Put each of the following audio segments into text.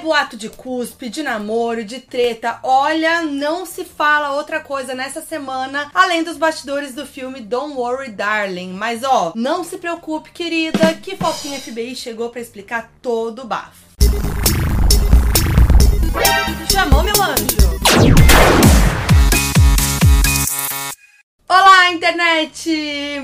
boato de cuspe, de namoro, de treta. Olha, não se fala outra coisa nessa semana além dos bastidores do filme Don't Worry Darling. Mas ó, não se preocupe, querida, que Fofinha FBI chegou para explicar todo o bafo. Chamou meu anjo. Olá, internet!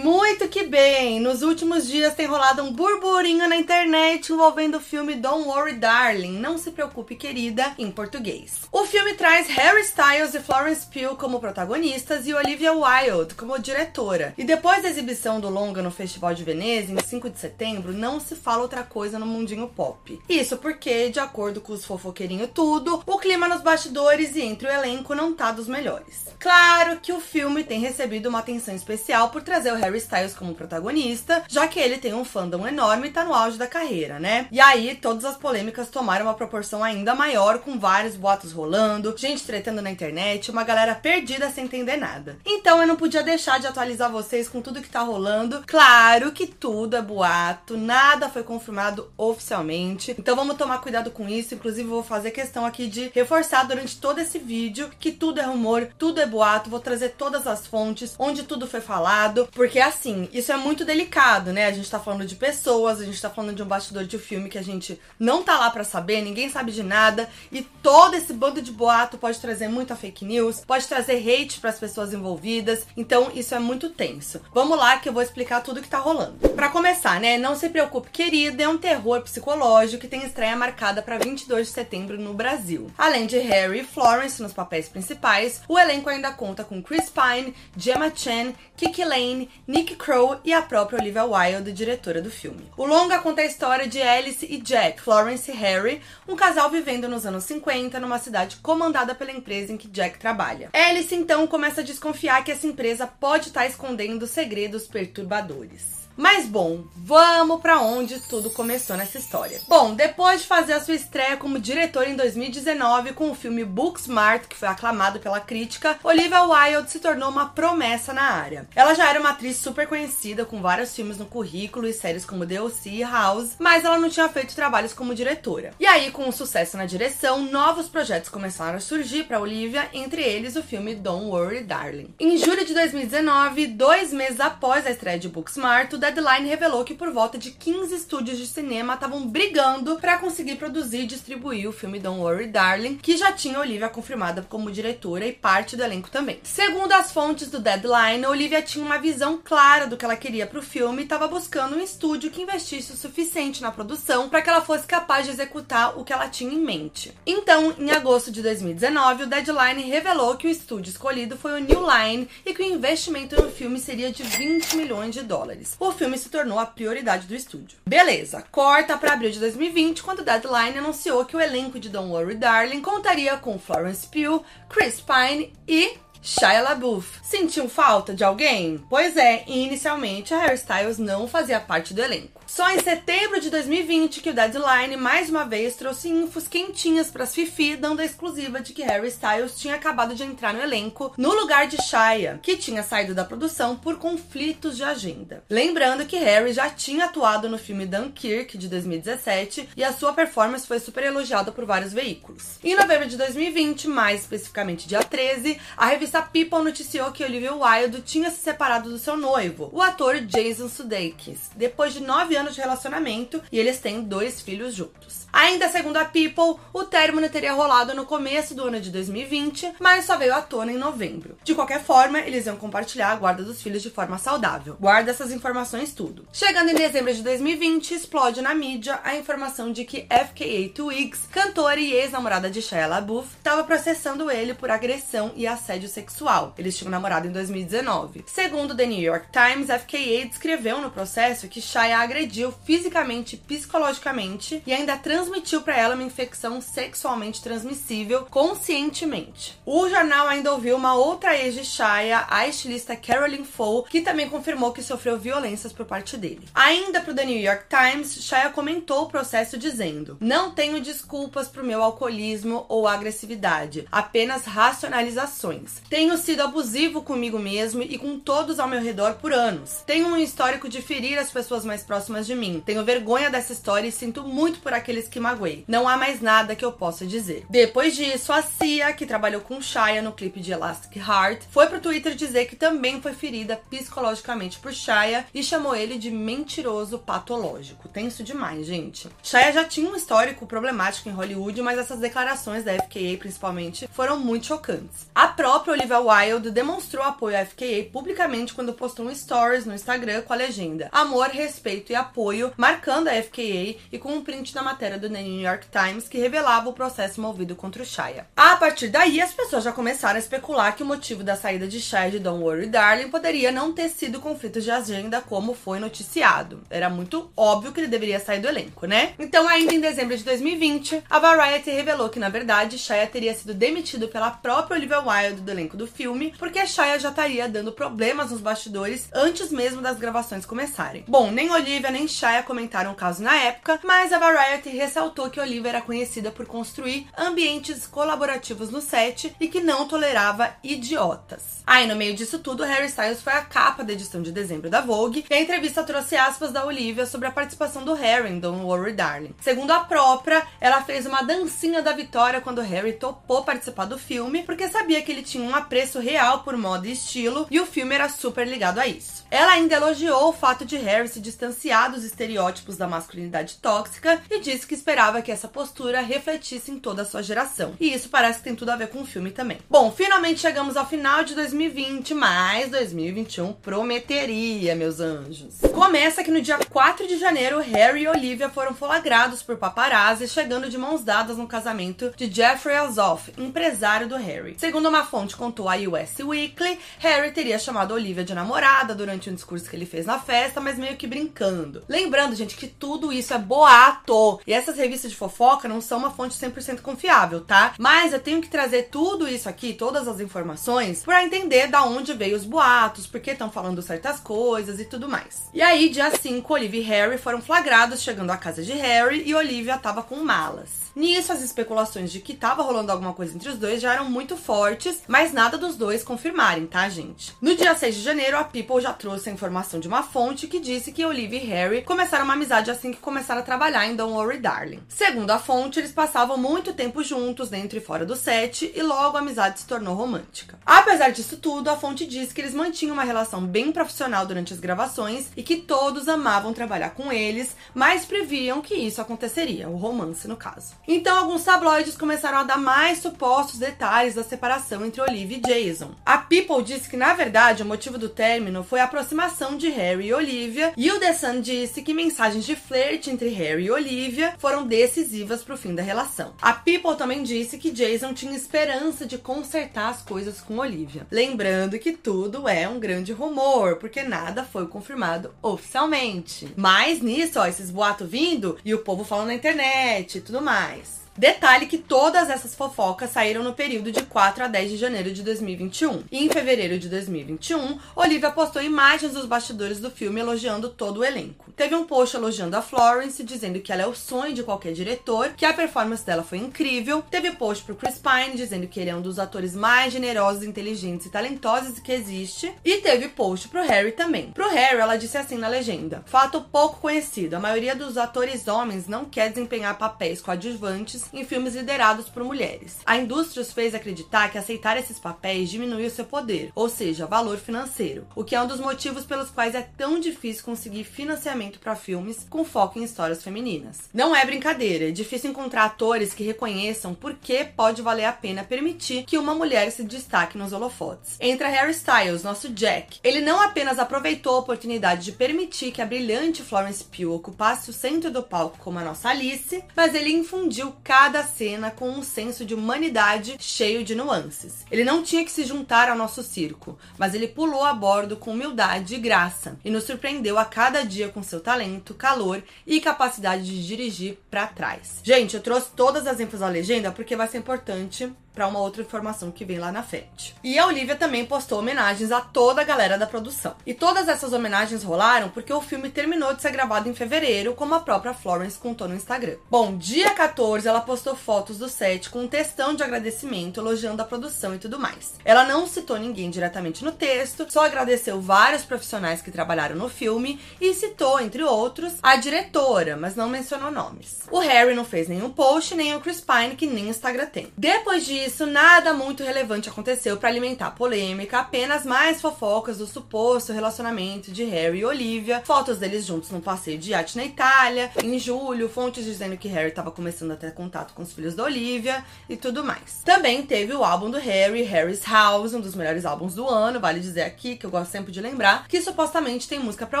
Muito que bem! Nos últimos dias tem rolado um burburinho na internet envolvendo o filme Don't Worry Darling, Não Se Preocupe Querida, em português. O filme traz Harry Styles e Florence Pugh como protagonistas e Olivia Wilde como diretora. E depois da exibição do longa no Festival de Veneza, em 5 de setembro, não se fala outra coisa no mundinho pop. Isso porque, de acordo com os fofoqueirinhos tudo, o clima nos bastidores e entre o elenco não tá dos melhores. Claro que o filme tem recebido recebido uma atenção especial por trazer o Harry Styles como protagonista, já que ele tem um fandom enorme e tá no auge da carreira, né? E aí, todas as polêmicas tomaram uma proporção ainda maior, com vários boatos rolando, gente tretando na internet, uma galera perdida sem entender nada. Então eu não podia deixar de atualizar vocês com tudo que tá rolando. Claro que tudo é boato, nada foi confirmado oficialmente. Então vamos tomar cuidado com isso. Inclusive, vou fazer questão aqui de reforçar durante todo esse vídeo que tudo é rumor, tudo é boato. Vou trazer todas as fontes onde tudo foi falado, porque assim, isso é muito delicado, né? A gente tá falando de pessoas, a gente tá falando de um bastidor de um filme que a gente não tá lá para saber, ninguém sabe de nada, e todo esse bando de boato pode trazer muita fake news, pode trazer hate para as pessoas envolvidas, então isso é muito tenso. Vamos lá que eu vou explicar tudo que tá rolando. Para começar, né, não se preocupe, querida, é um terror psicológico que tem estreia marcada para 22 de setembro no Brasil. Além de Harry e Florence nos papéis principais, o elenco ainda conta com Chris Pine, Gemma Chan, Kiki Lane, Nick Crow e a própria Olivia Wilde, diretora do filme. O longa conta a história de Alice e Jack, Florence e Harry, um casal vivendo nos anos 50 numa cidade comandada pela empresa em que Jack trabalha. Alice então começa a desconfiar que essa empresa pode estar escondendo segredos perturbadores. Mas bom, vamos para onde tudo começou nessa história. Bom, depois de fazer a sua estreia como diretora em 2019 com o filme Booksmart, que foi aclamado pela crítica, Olivia Wilde se tornou uma promessa na área. Ela já era uma atriz super conhecida com vários filmes no currículo e séries como The O.C. e House, mas ela não tinha feito trabalhos como diretora. E aí, com o sucesso na direção, novos projetos começaram a surgir para Olivia, entre eles o filme Don't Worry Darling. Em julho de 2019, dois meses após a estreia de Booksmart, Deadline revelou que por volta de 15 estúdios de cinema estavam brigando para conseguir produzir e distribuir o filme Don't Worry Darling, que já tinha Olivia confirmada como diretora e parte do elenco também. Segundo as fontes do Deadline, Olivia tinha uma visão clara do que ela queria para o filme e estava buscando um estúdio que investisse o suficiente na produção para que ela fosse capaz de executar o que ela tinha em mente. Então, em agosto de 2019, o Deadline revelou que o estúdio escolhido foi o New Line e que o investimento no filme seria de 20 milhões de dólares. O filme se tornou a prioridade do estúdio. Beleza, corta para abril de 2020, quando Deadline anunciou que o elenco de Don't Worry Darling contaria com Florence Pugh, Chris Pine e Shia LaBeouf. Sentiu falta de alguém? Pois é, inicialmente a Harry Styles não fazia parte do elenco. Só em setembro de 2020 que o Deadline mais uma vez trouxe infos quentinhas para Fifi, dando a exclusiva de que Harry Styles tinha acabado de entrar no elenco no lugar de Shia, que tinha saído da produção por conflitos de agenda. Lembrando que Harry já tinha atuado no filme Dunkirk de 2017 e a sua performance foi super elogiada por vários veículos. Em novembro de 2020, mais especificamente dia 13, a revista revista People noticiou que Olivia Wilde tinha se separado do seu noivo, o ator Jason Sudeikis, depois de nove anos de relacionamento e eles têm dois filhos juntos. Ainda segundo a People, o término teria rolado no começo do ano de 2020, mas só veio à tona em novembro. De qualquer forma, eles iam compartilhar a guarda dos filhos de forma saudável. Guarda essas informações tudo. Chegando em dezembro de 2020, explode na mídia a informação de que FKA Twigs, cantora e ex-namorada de Shia LaBeouf, estava processando ele por agressão e assédio sexual sexual. Eles tinham namorado em 2019. Segundo The New York Times, FKA descreveu no processo que Shia agrediu fisicamente e psicologicamente e ainda transmitiu para ela uma infecção sexualmente transmissível conscientemente. O jornal ainda ouviu uma outra ex de Shia, a estilista Carolyn Fole, que também confirmou que sofreu violências por parte dele. Ainda para o The New York Times, Shia comentou o processo dizendo: "Não tenho desculpas pro meu alcoolismo ou agressividade, apenas racionalizações Tenho sido abusivo comigo mesmo e com todos ao meu redor por anos. Tenho um histórico de ferir as pessoas mais próximas de mim. Tenho vergonha dessa história e sinto muito por aqueles que magoei. Não há mais nada que eu possa dizer. Depois disso, a Cia, que trabalhou com Shaya no clipe de Elastic Heart, foi pro Twitter dizer que também foi ferida psicologicamente por Shaya e chamou ele de mentiroso patológico. Tenso demais, gente. Shaya já tinha um histórico problemático em Hollywood, mas essas declarações da FKA, principalmente, foram muito chocantes. A própria Olivia Wilde demonstrou apoio à FKA publicamente quando postou um stories no Instagram com a legenda Amor, respeito e apoio, marcando a FKA e com um print da matéria do The New York Times que revelava o processo movido contra o Shaya. A partir daí, as pessoas já começaram a especular que o motivo da saída de Shaya de Don't Worry Darling poderia não ter sido conflitos de agenda como foi noticiado. Era muito óbvio que ele deveria sair do elenco, né? Então, ainda em dezembro de 2020, a Variety revelou que, na verdade, Shaya teria sido demitido pela própria Olivia Wilde do elenco do filme, porque Shaya já estaria dando problemas nos bastidores antes mesmo das gravações começarem. Bom, nem Olivia nem Shaya comentaram o caso na época, mas a Variety ressaltou que Olivia era conhecida por construir ambientes colaborativos no set e que não tolerava idiotas. Aí, no meio disso tudo, Harry Styles foi a capa da edição de dezembro da Vogue e a entrevista trouxe aspas da Olivia sobre a participação do Harry em Don't Worry Darling. Segundo a própria, ela fez uma dancinha da vitória quando Harry topou participar do filme, porque sabia que ele tinha um apreço real por moda e estilo e o filme era super ligado a isso. Ela ainda elogiou o fato de Harry se distanciar dos estereótipos da masculinidade tóxica e disse que esperava que essa postura refletisse em toda a sua geração. E isso parece que tem tudo a ver com o filme também. Bom, finalmente chegamos ao final de 2020, mas 2021 prometeria, meus anjos. Começa que no dia 4 de janeiro, Harry e Olivia foram flagrados por paparazzi chegando de mãos dadas no casamento de Jeffrey Azoff, empresário do Harry. Segundo uma fonte contou a US Weekly, Harry teria chamado Olivia de namorada durante um discurso que ele fez na festa, mas meio que brincando. Lembrando, gente, que tudo isso é boato. E essas revistas de fofoca não são uma fonte 100% confiável, tá? Mas eu tenho que trazer tudo isso aqui, todas as informações, para entender da onde veio os boatos, por que estão falando certas coisas e tudo mais. E aí, dia 5, Olivia e Harry foram flagrados chegando à casa de Harry e Olivia tava com malas. Nisso, as especulações de que tava rolando alguma coisa entre os dois já eram muito fortes, mas nada dos dois confirmarem, tá, gente? No dia 6 de janeiro, a People já trouxe a informação de uma fonte que disse que Olivia e Harry começaram uma amizade assim que começaram a trabalhar em Don't Worry Darling. Segundo a fonte, eles passavam muito tempo juntos, dentro e fora do set, e logo a amizade se tornou romântica. Apesar disso tudo, a fonte diz que eles mantinham uma relação bem profissional durante as gravações e que todos amavam trabalhar com eles, mas previam que isso aconteceria, o romance no caso. Então, alguns tabloides começaram a dar mais supostos detalhes da separação entre Olivia e Jason. A People disse que, na verdade, o motivo do término foi a aproximação de Harry e Olivia, e o The Sun disse que mensagens de flerte entre Harry e Olivia foram decisivas para o fim da relação. A People também disse que Jason tinha esperança de consertar as coisas com Olivia. Lembrando que tudo é um grande rumor, porque nada foi confirmado oficialmente. Mas nisso, ó, esses boatos vindo e o povo falando na internet e tudo mais. Detalhe que todas essas fofocas saíram no período de 4 a 10 de janeiro de 2021. E em fevereiro de 2021, Olivia postou imagens dos bastidores do filme elogiando todo o elenco. Teve um post elogiando a Florence, dizendo que ela é o sonho de qualquer diretor, que a performance dela foi incrível. Teve post pro Chris Pine dizendo que ele é um dos atores mais generosos, inteligentes e talentosos que existe. E teve post pro Harry também. Pro Harry, ela disse assim na legenda: Fato pouco conhecido, a maioria dos atores homens não quer desempenhar papéis coadjuvantes em filmes liderados por mulheres. A indústria os fez acreditar que aceitar esses papéis diminuiu seu poder, ou seja, valor financeiro, o que é um dos motivos pelos quais é tão difícil conseguir financiamento para filmes com foco em histórias femininas. Não é brincadeira, é difícil encontrar atores que reconheçam por que pode valer a pena permitir que uma mulher se destaque nos holofotes. Entra Harry Styles, nosso Jack. Ele não apenas aproveitou a oportunidade de permitir que a brilhante Florence Pugh ocupasse o centro do palco como a nossa Alice, mas ele infundiu cada cena com um senso de humanidade cheio de nuances. Ele não tinha que se juntar ao nosso circo, mas ele pulou a bordo com humildade e graça e nos surpreendeu a cada dia com seu talento, calor e capacidade de dirigir para trás. Gente, eu trouxe todas as ênfases à legenda porque vai ser importante para uma outra informação que vem lá na frente. E a Olivia também postou homenagens a toda a galera da produção. E todas essas homenagens rolaram porque o filme terminou de ser gravado em fevereiro, como a própria Florence contou no Instagram. Bom, dia 14 ela postou fotos do set com um textão de agradecimento, elogiando a produção e tudo mais. Ela não citou ninguém diretamente no texto, só agradeceu vários profissionais que trabalharam no filme e citou, entre outros, a diretora, mas não mencionou nomes. O Harry não fez nenhum post, nem o Chris Pine, que nem Instagram tem. Depois disso, nada muito relevante aconteceu para alimentar polêmica, apenas mais fofocas do suposto relacionamento de Harry e Olivia, fotos deles juntos num passeio de iate na Itália, em julho, fontes dizendo que Harry estava começando a ter contato com os filhos da Olivia e tudo mais. Também teve o álbum do Harry, Harry's House, um dos melhores álbuns do ano, vale dizer aqui, que eu gosto sempre de lembrar, que supostamente tem música pra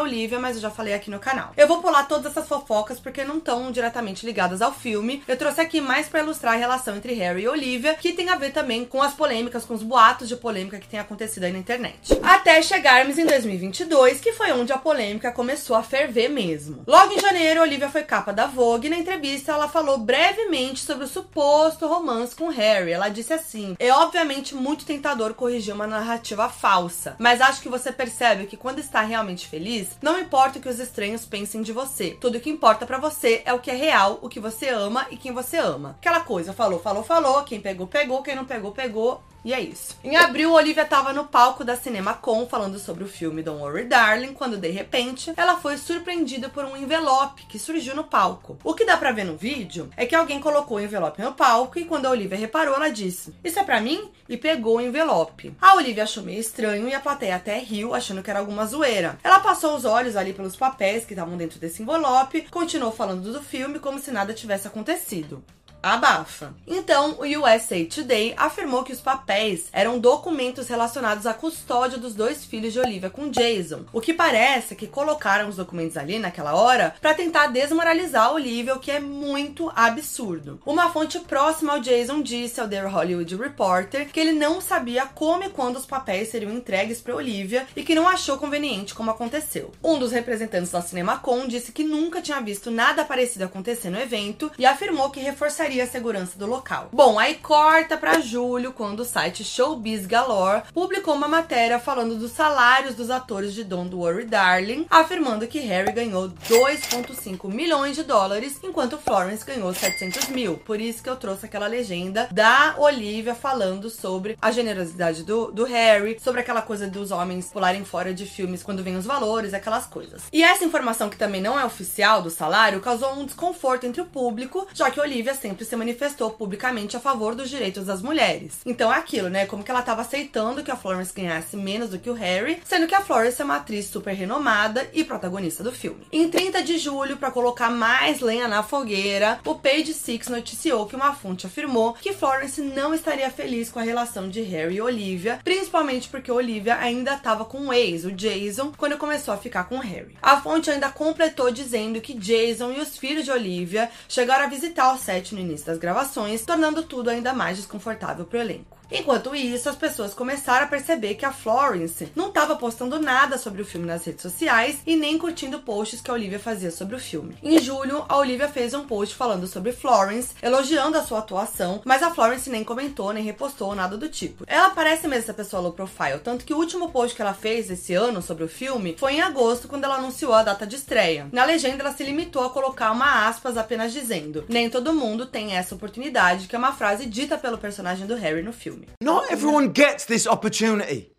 Olivia, mas eu já falei aqui no canal. Eu vou pular todas essas fofocas porque não estão diretamente ligadas ao filme. Eu trouxe aqui mais para ilustrar a relação entre Harry e Olivia, que tem a ver também com as polêmicas, com os boatos de polêmica que tem acontecido aí na internet. Até chegarmos em 2022, que foi onde a polêmica começou a ferver mesmo. Logo em janeiro, Olivia foi capa da Vogue e na entrevista ela falou brevemente sobre o suposto romance com Harry. Ela disse assim: "É obviamente muito tentador corrigir uma narrativa falsa, mas acho que você percebe que quando está realmente feliz, não importa o que os estranhos pensem de você. Tudo que importa para você é o que é real, o que você ama e quem você ama. Aquela coisa, falou, falou, falou, quem pegou, pegou, quem não pegou, pegou. E é isso. Em abril, Olivia estava no palco da CinemaCon falando sobre o filme Don't Worry Darling, quando de repente ela foi surpreendida por um envelope que surgiu no palco. O que dá pra ver no vídeo é que alguém colocou o envelope no palco e quando a Olivia reparou, ela disse: Isso é para mim? E pegou o envelope. A Olivia achou meio estranho e a plateia até riu, achando que era alguma zoeira. Ela passou os olhos ali pelos papéis que estavam dentro desse envelope, continuou falando do filme como se nada tivesse acontecido abafa. Então, o USA Today afirmou que os papéis eram documentos relacionados à custódia dos dois filhos de Olivia com Jason. O que parece que colocaram os documentos ali naquela hora para tentar desmoralizar Olivia, o que é muito absurdo. Uma fonte próxima ao Jason disse ao The Hollywood Reporter que ele não sabia como e quando os papéis seriam entregues para Olivia e que não achou conveniente como aconteceu. Um dos representantes da CinemaCon disse que nunca tinha visto nada parecido acontecer no evento e afirmou que reforçaria a segurança do local. Bom, aí corta para julho, quando o site Showbiz Galore publicou uma matéria falando dos salários dos atores de Don't Worry Darling, afirmando que Harry ganhou 2,5 milhões de dólares, enquanto Florence ganhou 700 mil. Por isso que eu trouxe aquela legenda da Olivia falando sobre a generosidade do, do Harry, sobre aquela coisa dos homens pularem fora de filmes quando vem os valores, aquelas coisas. E essa informação, que também não é oficial do salário, causou um desconforto entre o público, já que Olivia sempre se manifestou publicamente a favor dos direitos das mulheres. Então é aquilo, né? Como que ela estava aceitando que a Florence ganhasse menos do que o Harry, sendo que a Florence é uma atriz super renomada e protagonista do filme. Em 30 de julho, para colocar mais lenha na fogueira, o Page Six noticiou que uma fonte afirmou que Florence não estaria feliz com a relação de Harry e Olivia, principalmente porque Olivia ainda estava com o ex, o Jason, quando começou a ficar com Harry. A fonte ainda completou dizendo que Jason e os filhos de Olivia chegaram a visitar o set no início início das gravações, tornando tudo ainda mais desconfortável para o elenco. Enquanto isso, as pessoas começaram a perceber que a Florence não estava postando nada sobre o filme nas redes sociais e nem curtindo posts que a Olivia fazia sobre o filme. Em julho, a Olivia fez um post falando sobre Florence, elogiando a sua atuação, mas a Florence nem comentou, nem repostou nada do tipo. Ela parece mesmo essa pessoa low profile, tanto que o último post que ela fez esse ano sobre o filme foi em agosto, quando ela anunciou a data de estreia. Na legenda, ela se limitou a colocar uma aspas apenas dizendo: Nem todo mundo tem essa oportunidade, que é uma frase dita pelo personagem do Harry no filme. Not everyone gets this opportunity.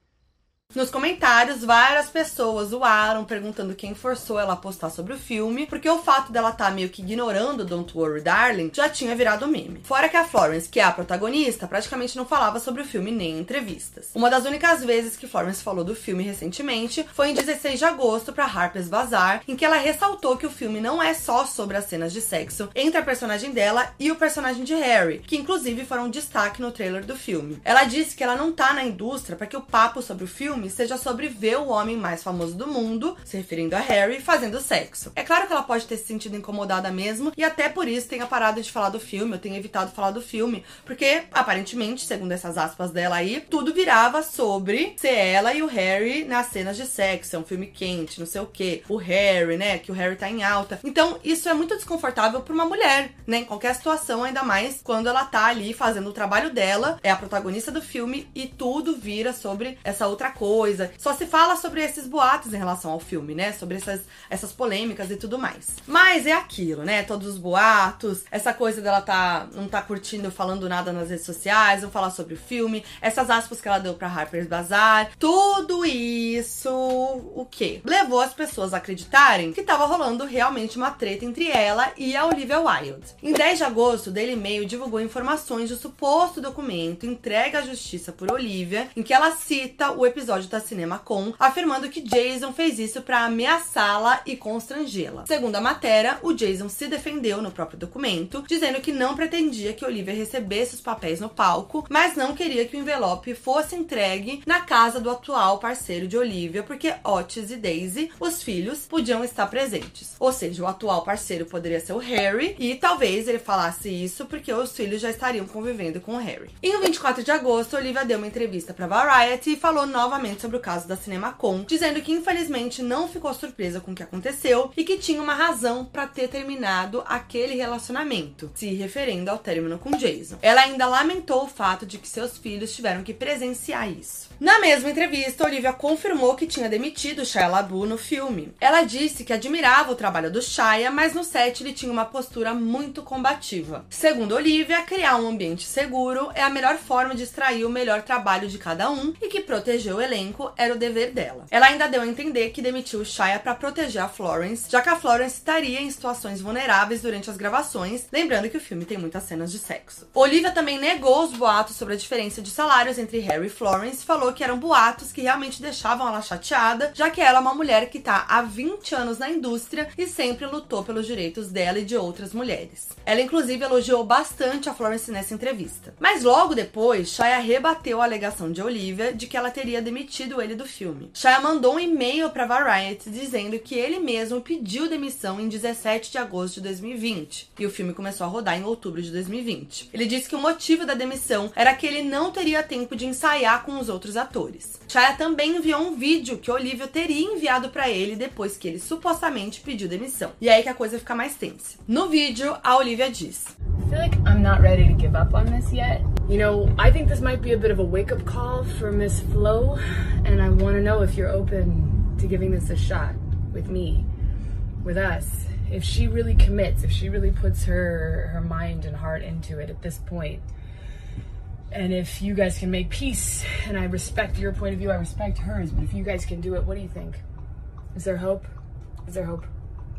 Nos comentários, várias pessoas zoaram, perguntando quem forçou ela a postar sobre o filme, porque o fato dela estar tá meio que ignorando Don't Worry Darling já tinha virado meme. Fora que a Florence, que é a protagonista, praticamente não falava sobre o filme nem em entrevistas. Uma das únicas vezes que Florence falou do filme recentemente foi em 16 de agosto para Harper's Bazaar, em que ela ressaltou que o filme não é só sobre as cenas de sexo entre a personagem dela e o personagem de Harry, que inclusive foram um destaque no trailer do filme. Ela disse que ela não tá na indústria para que o papo sobre o filme filme seja sobre ver o homem mais famoso do mundo, se referindo a Harry, fazendo sexo. É claro que ela pode ter se sentido incomodada mesmo, e até por isso tenha parado de falar do filme, eu tenho evitado falar do filme, porque aparentemente, segundo essas aspas dela aí, tudo virava sobre ser ela e o Harry nas cenas de sexo, é um filme quente, não sei o que, o Harry, né, que o Harry tá em alta. Então, isso é muito desconfortável para uma mulher, né, em qualquer situação, ainda mais quando ela tá ali fazendo o trabalho dela, é a protagonista do filme e tudo vira sobre essa outra coisa. Só se fala sobre esses boatos em relação ao filme, né, sobre essas, essas polêmicas e tudo mais. Mas é aquilo, né, todos os boatos, essa coisa dela tá, não tá curtindo, falando nada nas redes sociais, não falar sobre o filme, essas aspas que ela deu pra Harper's Bazaar, tudo isso, o que? Levou as pessoas a acreditarem que tava rolando realmente uma treta entre ela e a Olivia Wilde. Em 10 de agosto, Daily Mail divulgou informações do suposto documento entregue à justiça por Olivia, em que ela cita o episódio da Cinema Com, afirmando que Jason fez isso para ameaçá-la e constrangê-la. Segundo a matéria, o Jason se defendeu no próprio documento, dizendo que não pretendia que Olivia recebesse os papéis no palco, mas não queria que o envelope fosse entregue na casa do atual parceiro de Olivia, porque Otis e Daisy, os filhos, podiam estar presentes. Ou seja, o atual parceiro poderia ser o Harry, e talvez ele falasse isso porque os filhos já estariam convivendo com o Harry. Em 24 de agosto, Olivia deu uma entrevista para Variety e falou novamente sobre o caso da CinemaCon, dizendo que infelizmente não ficou surpresa com o que aconteceu e que tinha uma razão para ter terminado aquele relacionamento, se referindo ao término com Jason. Ela ainda lamentou o fato de que seus filhos tiveram que presenciar isso. Na mesma entrevista, Olivia confirmou que tinha demitido Shia LaBeouf no filme. Ela disse que admirava o trabalho do Shia, mas no set ele tinha uma postura muito combativa. Segundo Olivia, criar um ambiente seguro é a melhor forma de extrair o melhor trabalho de cada um e que proteger o elenco era o dever dela. Ela ainda deu a entender que demitiu Shia para proteger a Florence, já que a Florence estaria em situações vulneráveis durante as gravações, lembrando que o filme tem muitas cenas de sexo. Olivia também negou os boatos sobre a diferença de salários entre Harry e Florence, falou que eram boatos que realmente deixavam ela chateada, já que ela é uma mulher que tá há 20 anos na indústria e sempre lutou pelos direitos dela e de outras mulheres. Ela inclusive elogiou bastante a Florence nessa entrevista. Mas logo depois, Shia rebateu a alegação de Olivia de que ela teria demitido ele do filme. Shia mandou um e-mail para Variety dizendo que ele mesmo pediu demissão em 17 de agosto de 2020 e o filme começou a rodar em outubro de 2020. Ele disse que o motivo da demissão era que ele não teria tempo de ensaiar com os outros atores. Shia também enviou um vídeo que Olivia teria enviado para ele depois que ele supostamente pediu demissão. E é aí que a coisa fica mais tensa. No vídeo, a Olivia diz: I feel like I'm not ready to give up on this yet. You know, I think this might be a bit of a wake up call for Miss Flo, and I want to know if you're open to giving this a shot with me, with us. If she really commits, if she really puts her her mind and heart into it at this point, and if you guys can make peace, and I respect your point of view, I respect hers, but if you guys can do it, what do you think? Is there hope? Is there hope?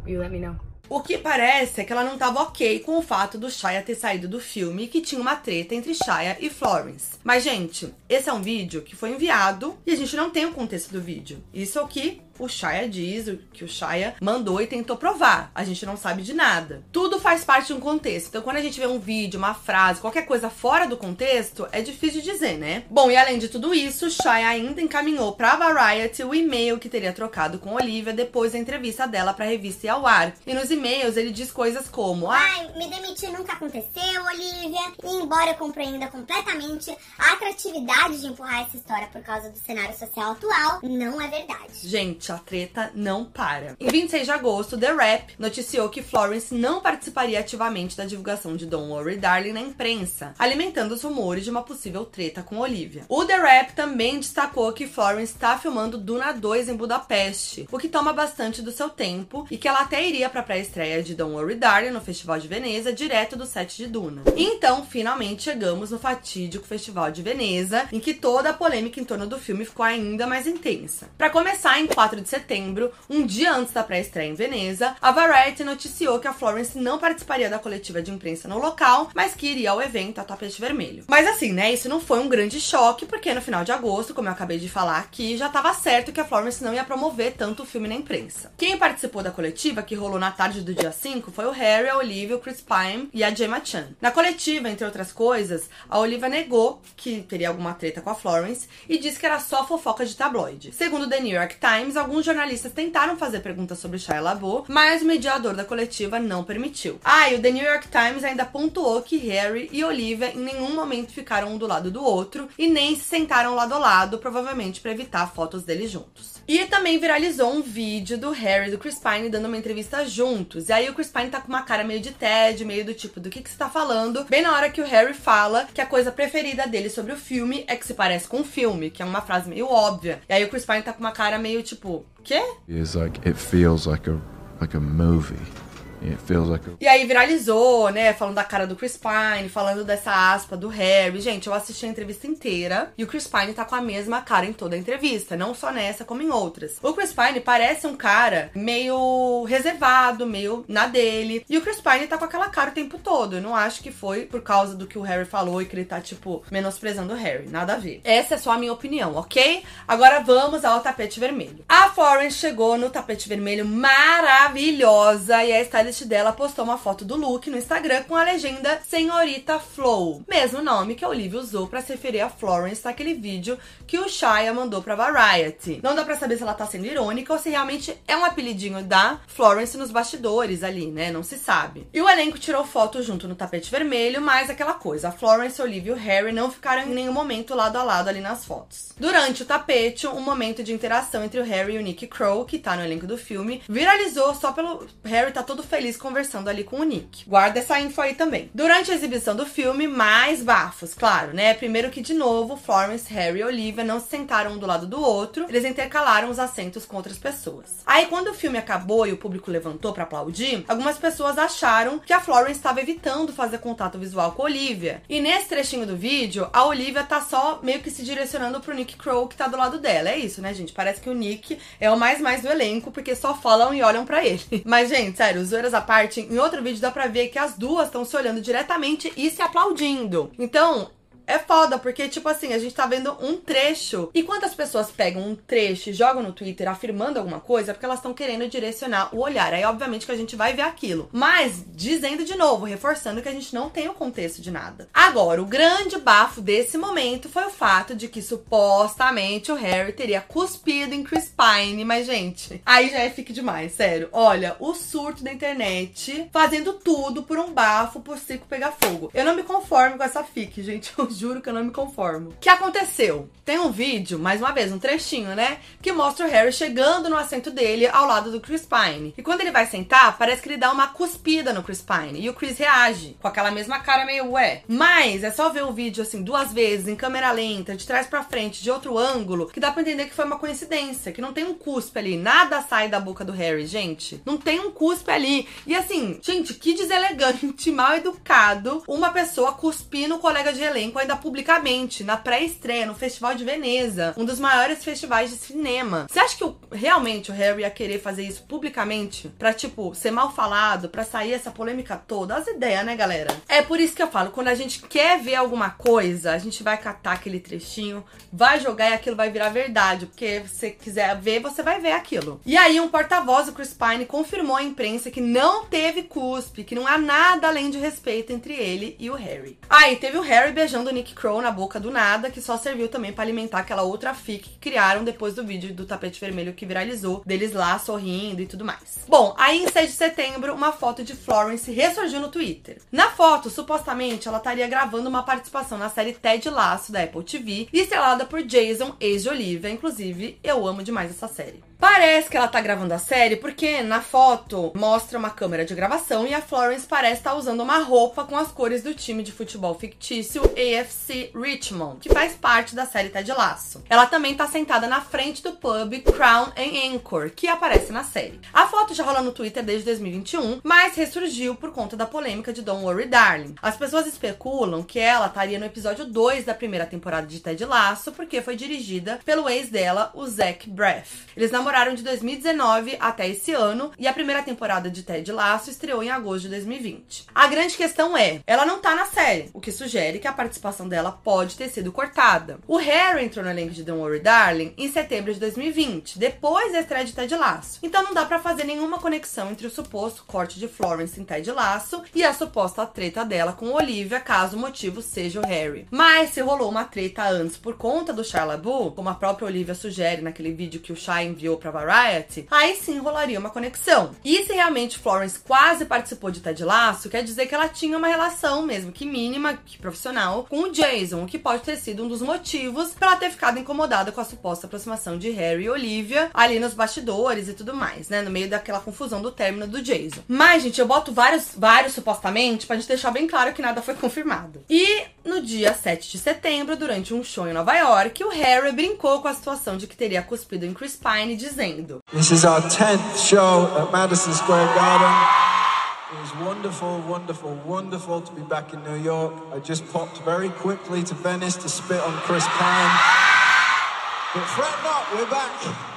Will you let me know? O que parece é que ela não estava ok com o fato do Shia ter saído do filme e que tinha uma treta entre Shia e Florence. Mas, gente, esse é um vídeo que foi enviado e a gente não tem o contexto do vídeo. Isso é o que o Shia diz, o que o Shia mandou e tentou provar. A gente não sabe de nada. Tudo faz parte de um contexto. Então, quando a gente vê um vídeo, uma frase, qualquer coisa fora do contexto, é difícil de dizer, né? Bom, e além de tudo isso, Shia ainda encaminhou pra Variety o e-mail que teria trocado com Olivia depois da entrevista dela pra revista ir ao ar. E nos e-mails ele diz coisas como: ah, Ai, me demitir nunca aconteceu, Olivia. E embora eu compreenda completamente a atratividade de empurrar essa história por causa do cenário social atual, não é verdade. Gente, a treta não para. Em 26 de agosto, The Rap noticiou que Florence não participaria ativamente da divulgação de Don't Worry Darling na imprensa, alimentando os rumores de uma possível treta com Olivia. O The Rap também destacou que Florence está filmando Duna 2 em Budapeste, o que toma bastante do seu tempo e que ela até iria para a pré-estreia de Don't Worry Darling no Festival de Veneza, direto do set de Duna. E então, finalmente chegamos no fatídico Festival de Veneza, em que toda a polêmica em torno do filme ficou ainda mais intensa. Para começar, em 4 4 de setembro, um dia antes da pré-estreia em Veneza, a Variety noticiou que a Florence não participaria da coletiva de imprensa no local, mas que iria ao evento a tapete vermelho. Mas assim, né, isso não foi um grande choque, porque no final de agosto, como eu acabei de falar aqui, já estava certo que a Florence não ia promover tanto o filme na imprensa. Quem participou da coletiva, que rolou na tarde do dia 5, foi o Harry, a Olivia, o Chris Pine e a Gemma Chan. Na coletiva, entre outras coisas, a Olivia negou que teria alguma treta com a Florence e disse que era só fofoca de tabloide. Segundo The New York Times, alguns jornalistas tentaram fazer perguntas sobre Shia LaBeouf, mas o mediador da coletiva não permitiu. Ah, e o The New York Times ainda pontuou que Harry e Olivia em nenhum momento ficaram um do lado do outro e nem se sentaram lado a lado, provavelmente para evitar fotos deles juntos. E também viralizou um vídeo do Harry e do Chris Pine dando uma entrevista juntos. E aí o Chris Pine tá com uma cara meio de TED, meio do tipo, do que, que você tá falando? Bem na hora que o Harry fala que a coisa preferida dele sobre o filme é que se parece com um filme, que é uma frase meio óbvia. E aí o Chris Pine tá com uma cara meio tipo, quê? is like it feels like a like a movie. A E aí viralizou, né? Falando da cara do Chris Pine, falando dessa aspa do Harry. Gente, eu assisti a entrevista inteira e o Chris Pine tá com a mesma cara em toda a entrevista, não só nessa, como em outras. O Chris Pine parece um cara meio reservado, meio na dele. E o Chris Pine tá com aquela cara o tempo todo. Eu não acho que foi por causa do que o Harry falou e que ele tá, tipo, menosprezando o Harry. Nada a ver. Essa é só a minha opinião, ok? Agora vamos ao tapete vermelho. A Florence chegou no tapete vermelho maravilhosa e a stylist dela postou uma foto do look no Instagram com a legenda Senhorita Flow, mesmo nome que a Olivia usou para se referir a Florence naquele vídeo que o Shia mandou pra Variety. Não dá pra saber se ela tá sendo irônica ou se realmente é um apelidinho da Florence nos bastidores ali, né? Não se sabe. E o elenco tirou foto junto no tapete vermelho, mas aquela coisa, a Florence, a Olivia e o Harry não ficaram em nenhum momento lado a lado ali nas fotos. Durante o tapete, um momento de interação entre o Harry e o Nick Crow, que tá no elenco do filme, viralizou só pelo Harry tá todo feliz conversando ali com o Nick. Guarda essa info aí também. Durante a exibição do filme, mais bafos, claro, né? Primeiro que, de novo, Florence, Harry e Olivia não se sentaram um do lado do outro, eles intercalaram os assentos com outras pessoas. Aí, quando o filme acabou e o público levantou pra aplaudir, algumas pessoas acharam que a Florence estava evitando fazer contato visual com a Olivia. E nesse trechinho do vídeo, a Olivia tá só meio que se direcionando pro Nick Crow, que tá do lado dela. É isso, né, gente? Parece que o Nick é o mais mais do elenco, porque só falam e olham pra ele. Mas, gente, sério, zoeiras à parte, em outro vídeo dá pra ver que as duas estão se olhando diretamente e se aplaudindo. Então, é foda, porque, tipo assim, a gente tá vendo um trecho. E quantas pessoas pegam um trecho e jogam no Twitter afirmando alguma coisa, é porque elas estão querendo direcionar o olhar. Aí, obviamente, que a gente vai ver aquilo. Mas, dizendo de novo, reforçando que a gente não tem o contexto de nada. Agora, o grande bafo desse momento foi o fato de que supostamente o Harry teria cuspido em Chris Pine. Mas, gente, aí já é fique demais, sério. Olha, o surto da internet fazendo tudo por um bafo, por circo pegar fogo. Eu não me conformo com essa fique, gente. juro que eu não me conformo. O que aconteceu? Tem um vídeo, mais uma vez, um trechinho, né? Que mostra o Harry chegando no assento dele ao lado do Chris Pine. E quando ele vai sentar, parece que ele dá uma cuspida no Chris Pine. E o Chris reage com aquela mesma cara meio ué. Mas é só ver o vídeo assim duas vezes, em câmera lenta, de trás pra frente, de outro ângulo, que dá pra entender que foi uma coincidência, que não tem um cuspe ali. Nada sai da boca do Harry, gente. Não tem um cuspe ali. E assim, gente, que deselegante, mal educado, uma pessoa cuspir no colega de elenco ainda publicamente, na pré-estreia, no Festival de Veneza, um dos maiores festivais de cinema. Você acha que realmente o Harry ia querer fazer isso publicamente? Pra, tipo, ser mal falado, pra sair essa polêmica toda? As ideias, né, galera? É por isso que eu falo, quando a gente quer ver alguma coisa, a gente vai catar aquele trechinho, vai jogar e aquilo vai virar verdade, porque se você quiser ver, você vai ver aquilo. E aí, um porta-voz do Chris Pine confirmou à imprensa que não teve cuspe, que não há nada além de respeito entre ele e o Harry. Aí, teve o Harry beijando Nick Crow na boca do nada, que só serviu também pra alimentar aquela outra fic que criaram depois do vídeo do tapete vermelho que viralizou, deles lá sorrindo e tudo mais. Bom, aí em 6 de setembro, uma foto de Florence ressurgiu no Twitter. Na foto, supostamente, ela estaria gravando uma participação na série Ted Laço da Apple TV, estrelada por Jason, ex de Olivia. Inclusive, eu amo demais essa série. Parece que ela tá gravando a série porque na foto mostra uma câmera de gravação e a Florence parece estar usando uma roupa com as cores do time de futebol fictício AFC Richmond, que faz parte da série Ted Laço. Ela também tá sentada na frente do pub Crown and Anchor, que aparece na série. A foto já rola no Twitter desde 2021, mas ressurgiu por conta da polêmica de Don't Worry Darling. As pessoas especulam que ela estaria no episódio 2 da primeira temporada de Ted Laço, porque foi dirigida pelo ex dela, o Zach Braff. Eles namoraram de 2019 até esse ano e a primeira temporada de Ted Lasso estreou em agosto de 2020. A grande questão é, ela não tá na série, o que sugere que a participação dela pode ter sido cortada. O Harry entrou no elenco de Don't Worry Darling em setembro de 2020, depois da estreia de Ted Lasso. Então não dá para fazer nenhuma conexão entre o suposto corte de Florence em Ted Lasso e a suposta treta dela com Olivia, caso o motivo seja o Harry. Mas se rolou uma treta antes por conta do Shia LaBeouf, como a própria Olivia sugere naquele vídeo que o Shia enviou para Variety, aí sim rolaria uma conexão. E se realmente Florence quase participou de Ted Lasso, quer dizer que ela tinha uma relação, mesmo que mínima, que profissional, com o Jason, o que pode ter sido um dos motivos para ela ter ficado incomodada com a suposta aproximação de Harry e Olivia ali nos bastidores e tudo mais, né? No meio daquela confusão do término do Jason. Mas, gente, eu boto vários, vários supostamente pra gente deixar bem claro que nada foi confirmado. E no dia 7 de setembro, durante um show em Nova York, o Harry brincou com a situação de que teria cuspido em Chris Pine, dizendo: This is our 10th show at Madison Square Garden. It was wonderful, wonderful, wonderful to be back in New York. I just popped very quickly to Venice to spit on Chris Pine. But fret not, we're back.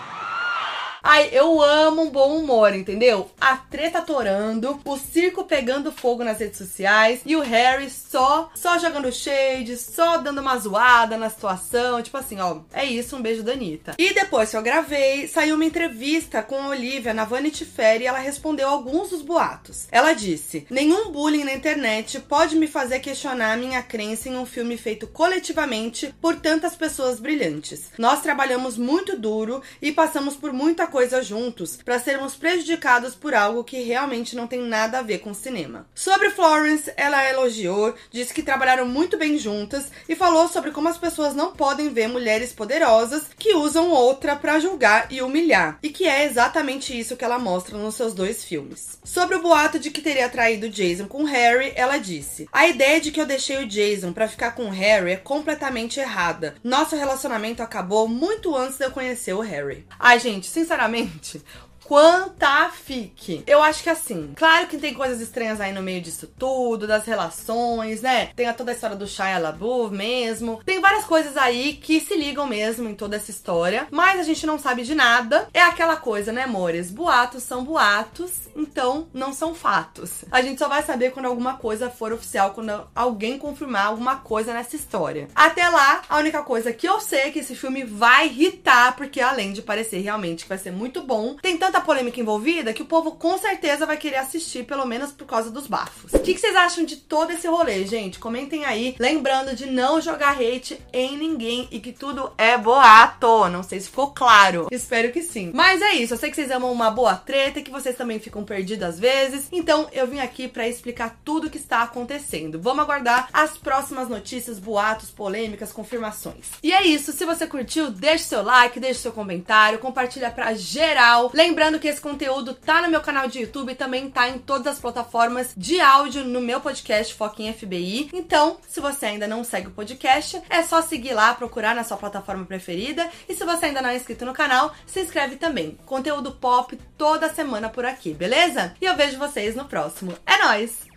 Ai, eu amo um bom humor, entendeu? A treta torando, o circo pegando fogo nas redes sociais e o Harry só, só jogando shade, só dando uma zoada na situação. Tipo assim, ó, é isso, um beijo da Anitta. E depois que eu gravei, saiu uma entrevista com a Olivia na Vanity Fair e ela respondeu alguns dos boatos. Ela disse: Nenhum bullying na internet pode me fazer questionar minha crença em um filme feito coletivamente por tantas pessoas brilhantes. Nós trabalhamos muito duro e passamos por muita coisa juntos para sermos prejudicados por algo que realmente não tem nada a ver com cinema. Sobre Florence, ela elogiou, disse que trabalharam muito bem juntas e falou sobre como as pessoas não podem ver mulheres poderosas que usam outra para julgar e humilhar, e que é exatamente isso que ela mostra nos seus dois filmes. Sobre o boato de que teria traído Jason com Harry, ela disse: "A ideia de que eu deixei o Jason para ficar com Harry é completamente errada. Nosso relacionamento acabou muito antes de eu conhecer o Harry." Ai, gente, sinceramente sinceramente, quanta fique. Eu acho que assim, claro que tem coisas estranhas aí no meio disso tudo, das relações, né? Tem toda a história do Shia LaBeouf mesmo. Tem várias coisas aí que se ligam mesmo em toda essa história, mas a gente não sabe de nada. É aquela coisa, né, amores? Boatos são boatos, então não são fatos. A gente só vai saber quando alguma coisa for oficial, quando alguém confirmar alguma coisa nessa história. Até lá, a única coisa que eu sei é que esse filme vai irritar, porque além de parecer realmente que vai ser muito bom, tem tanta tanta polêmica envolvida que o povo com certeza vai querer assistir, pelo menos por causa dos bafos. O que, que vocês acham de todo esse rolê, gente? Comentem aí. Lembrando de não jogar hate em ninguém e que tudo é boato. Não sei se ficou claro. Espero que sim. Mas é isso. Eu sei que vocês amam uma boa treta e que vocês também ficam perdidos às vezes. Então eu vim aqui para explicar tudo o que está acontecendo. Vamos aguardar as próximas notícias, boatos, polêmicas, confirmações. E é isso. Se você curtiu, deixe seu like, deixe seu comentário, compartilha pra geral. Lembrando Lembrando que esse conteúdo tá no meu canal de YouTube e também tá em todas as plataformas de áudio no meu podcast em FBI. Então, se você ainda não segue o podcast, é só seguir lá, procurar na sua plataforma preferida. E se você ainda não é inscrito no canal, se inscreve também. Conteúdo pop toda semana por aqui, beleza? E eu vejo vocês no próximo. É nóis!